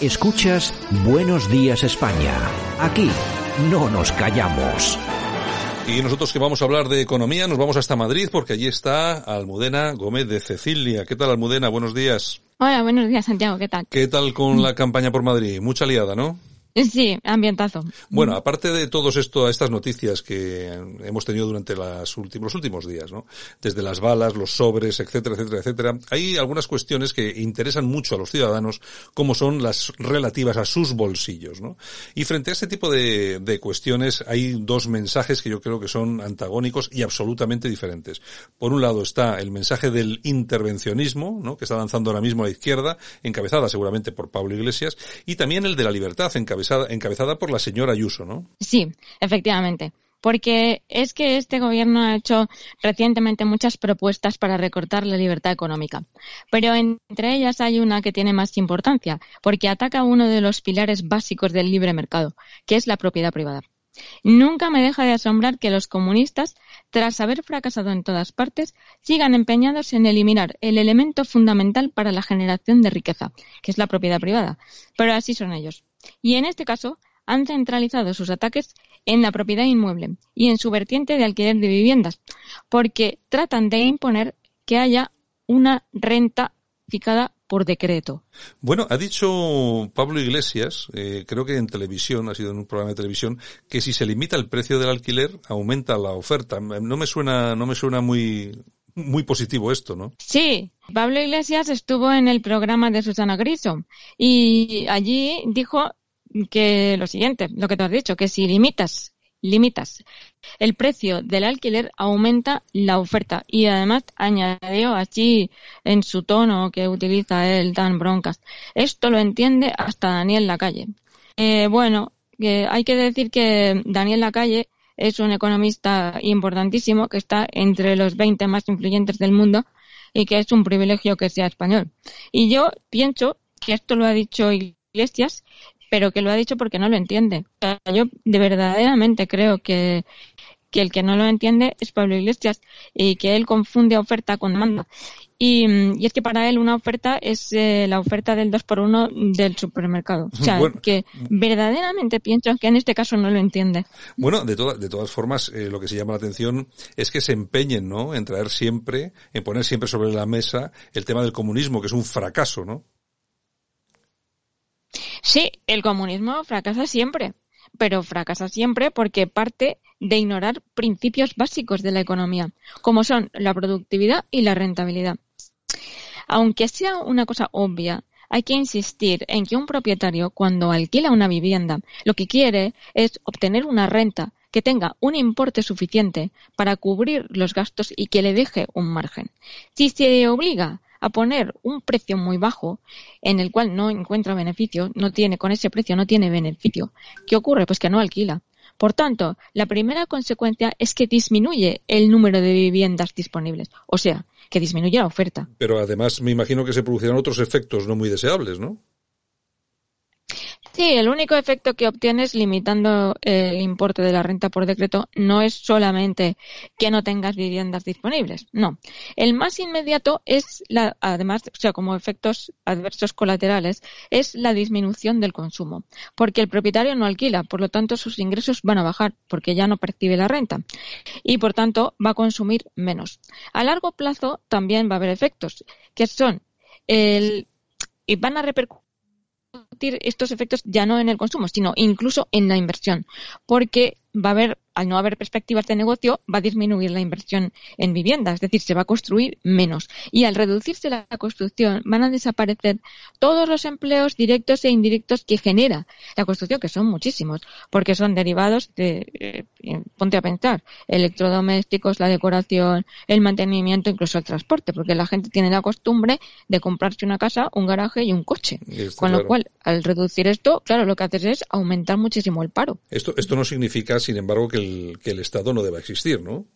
Escuchas Buenos Días España. Aquí no nos callamos. Y nosotros que vamos a hablar de economía, nos vamos hasta Madrid porque allí está Almudena Gómez de Cecilia. ¿Qué tal Almudena? Buenos días. Hola, buenos días Santiago, ¿qué tal? ¿Qué tal con la campaña por Madrid? Mucha liada, ¿no? Sí, ambientazo. Bueno, aparte de todas estas noticias que hemos tenido durante las los últimos días, ¿no? Desde las balas, los sobres, etcétera, etcétera, etcétera, hay algunas cuestiones que interesan mucho a los ciudadanos, como son las relativas a sus bolsillos, ¿no? Y frente a este tipo de, de cuestiones hay dos mensajes que yo creo que son antagónicos y absolutamente diferentes. Por un lado está el mensaje del intervencionismo, ¿no? Que está lanzando ahora mismo a la izquierda, encabezada seguramente por Pablo Iglesias, y también el de la libertad, encabezada encabezada, por la señora Ayuso, ¿no? Sí, efectivamente porque es que este gobierno ha hecho recientemente muchas propuestas para recortar la libertad económica. Pero entre ellas hay una que tiene más importancia, porque ataca uno de los pilares básicos del libre mercado, que es la propiedad privada. Nunca me deja de asombrar que los comunistas, tras haber fracasado en todas partes, sigan empeñados en eliminar el elemento fundamental para la generación de riqueza, que es la propiedad privada. Pero así son ellos. Y en este caso, han centralizado sus ataques en la propiedad inmueble y en su vertiente de alquiler de viviendas, porque tratan de imponer que haya una renta fijada por decreto. Bueno, ha dicho Pablo Iglesias, eh, creo que en televisión, ha sido en un programa de televisión, que si se limita el precio del alquiler, aumenta la oferta. No me suena, no me suena muy, muy positivo esto, ¿no? Sí, Pablo Iglesias estuvo en el programa de Susana Griso y allí dijo que lo siguiente, lo que te has dicho, que si limitas, limitas el precio del alquiler, aumenta la oferta. Y además añadió así en su tono que utiliza él tan broncas. Esto lo entiende hasta Daniel Lacalle. Eh, bueno, hay que decir que Daniel Lacalle es un economista importantísimo que está entre los 20 más influyentes del mundo y que es un privilegio que sea español. Y yo pienso que esto lo ha dicho Iglesias, pero que lo ha dicho porque no lo entiende. yo de verdaderamente creo que, que el que no lo entiende es Pablo Iglesias y que él confunde oferta con demanda. Y, y, es que para él una oferta es eh, la oferta del 2 por 1 del supermercado. O sea, que verdaderamente pienso que en este caso no lo entiende. Bueno, de, de todas formas, eh, lo que se llama la atención es que se empeñen, ¿no? En traer siempre, en poner siempre sobre la mesa el tema del comunismo, que es un fracaso, ¿no? Sí, el comunismo fracasa siempre, pero fracasa siempre porque parte de ignorar principios básicos de la economía, como son la productividad y la rentabilidad. Aunque sea una cosa obvia, hay que insistir en que un propietario, cuando alquila una vivienda, lo que quiere es obtener una renta que tenga un importe suficiente para cubrir los gastos y que le deje un margen. Si se obliga a poner un precio muy bajo en el cual no encuentra beneficio, no tiene, con ese precio no tiene beneficio, ¿qué ocurre? Pues que no alquila. Por tanto, la primera consecuencia es que disminuye el número de viviendas disponibles, o sea, que disminuye la oferta. Pero además me imagino que se producirán otros efectos no muy deseables, ¿no? Sí, el único efecto que obtienes limitando el importe de la renta por decreto no es solamente que no tengas viviendas disponibles, no. El más inmediato es la, además, o sea, como efectos adversos colaterales, es la disminución del consumo, porque el propietario no alquila, por lo tanto sus ingresos van a bajar porque ya no percibe la renta y por tanto va a consumir menos. A largo plazo también va a haber efectos que son el y van a repercutir estos efectos ya no en el consumo, sino incluso en la inversión, porque va a haber al no haber perspectivas de negocio, va a disminuir la inversión en vivienda, es decir, se va a construir menos. Y al reducirse la construcción, van a desaparecer todos los empleos directos e indirectos que genera la construcción, que son muchísimos, porque son derivados de, eh, ponte a pensar, electrodomésticos, la decoración, el mantenimiento, incluso el transporte, porque la gente tiene la costumbre de comprarse una casa, un garaje y un coche. Con lo cual, al reducir esto, claro, lo que haces es aumentar muchísimo el paro. Esto, esto no significa, sin embargo, que el, que el Estado no deba existir, ¿no?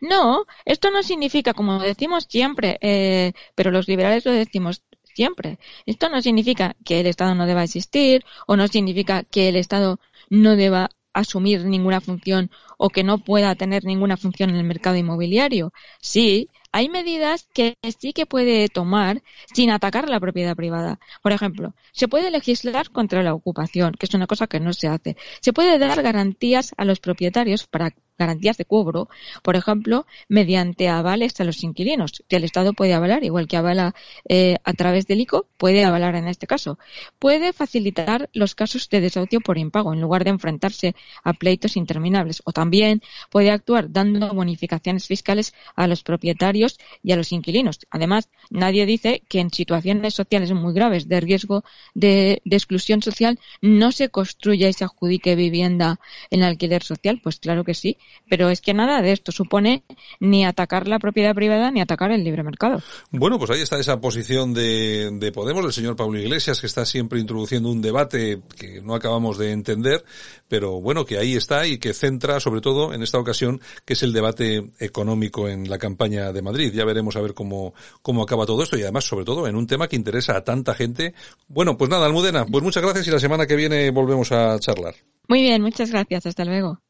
No, esto no significa, como decimos siempre, eh, pero los liberales lo decimos siempre. Esto no significa que el Estado no deba existir o no significa que el Estado no deba asumir ninguna función o que no pueda tener ninguna función en el mercado inmobiliario. Sí, hay medidas que sí que puede tomar sin atacar la propiedad privada. Por ejemplo, se puede legislar contra la ocupación, que es una cosa que no se hace. Se puede dar garantías a los propietarios para garantías de cobro, por ejemplo, mediante avales a los inquilinos, que el Estado puede avalar, igual que avala eh, a través del ICO, puede avalar en este caso. Puede facilitar los casos de desahucio por impago, en lugar de enfrentarse a pleitos interminables. O también puede actuar dando bonificaciones fiscales a los propietarios y a los inquilinos. Además, nadie dice que en situaciones sociales muy graves de riesgo de, de exclusión social no se construya y se adjudique vivienda en alquiler social. Pues claro que sí, pero es que nada de esto supone ni atacar la propiedad privada ni atacar el libre mercado. Bueno, pues ahí está esa posición de, de Podemos, el señor Pablo Iglesias, que está siempre introduciendo un debate que no acabamos de entender, pero bueno, que ahí está y que centra sobre todo en esta ocasión, que es el debate económico en la campaña de Madrid. Ya veremos a ver cómo, cómo acaba todo esto y además sobre todo en un tema que interesa a tanta gente. Bueno, pues nada, Almudena, pues muchas gracias y la semana que viene volvemos a charlar. Muy bien, muchas gracias. Hasta luego.